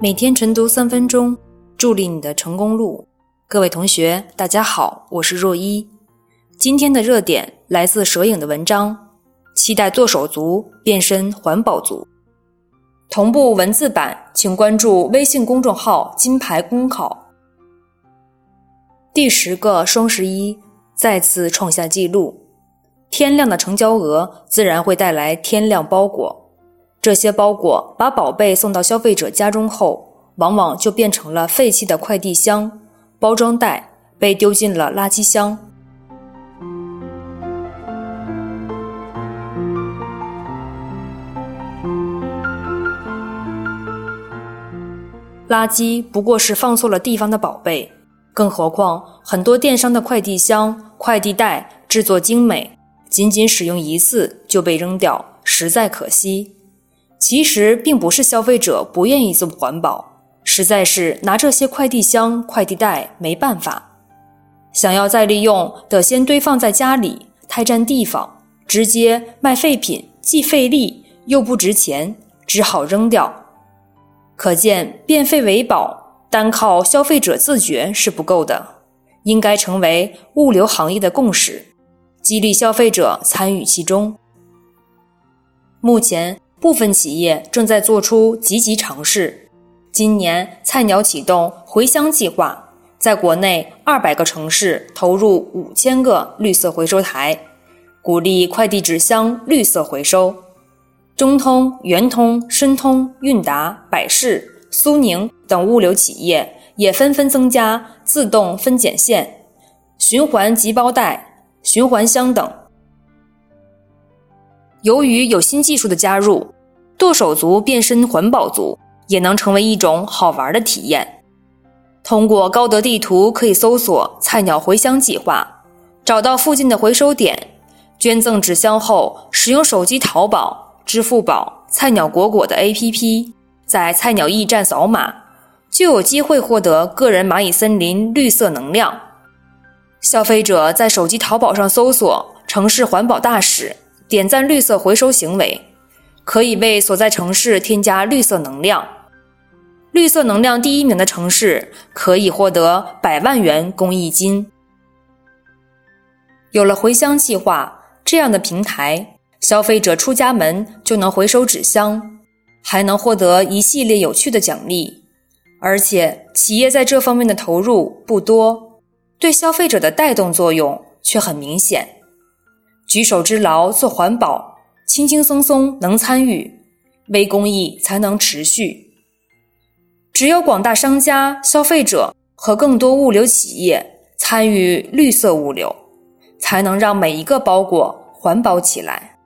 每天晨读三分钟，助力你的成功路。各位同学，大家好，我是若一。今天的热点来自蛇影的文章，期待剁手族变身环保族。同步文字版，请关注微信公众号“金牌公考”。第十个双十一再次创下纪录，天量的成交额自然会带来天量包裹。这些包裹把宝贝送到消费者家中后，往往就变成了废弃的快递箱、包装袋，被丢进了垃圾箱。垃圾不过是放错了地方的宝贝，更何况很多电商的快递箱、快递袋制作精美，仅仅使用一次就被扔掉，实在可惜。其实并不是消费者不愿意做环保，实在是拿这些快递箱、快递袋没办法。想要再利用，得先堆放在家里，太占地方；直接卖废品，既费力又不值钱，只好扔掉。可见变废为宝，单靠消费者自觉是不够的，应该成为物流行业的共识，激励消费者参与其中。目前。部分企业正在做出积极尝试。今年，菜鸟启动回乡计划，在国内二百个城市投入五千个绿色回收台，鼓励快递纸箱绿色回收。中通、圆通、申通、韵达、百世、苏宁等物流企业也纷纷增加自动分拣线、循环集包袋、循环箱等。由于有新技术的加入，剁手族变身环保族也能成为一种好玩的体验。通过高德地图，可以搜索“菜鸟回乡计划”，找到附近的回收点，捐赠纸箱后，使用手机淘宝、支付宝、菜鸟果果的 APP，在菜鸟驿站扫码，就有机会获得个人蚂蚁森林绿色能量。消费者在手机淘宝上搜索“城市环保大使”。点赞绿色回收行为，可以为所在城市添加绿色能量。绿色能量第一名的城市可以获得百万元公益金。有了回乡计划这样的平台，消费者出家门就能回收纸箱，还能获得一系列有趣的奖励。而且企业在这方面的投入不多，对消费者的带动作用却很明显。举手之劳做环保，轻轻松松能参与，微公益才能持续。只有广大商家、消费者和更多物流企业参与绿色物流，才能让每一个包裹环保起来。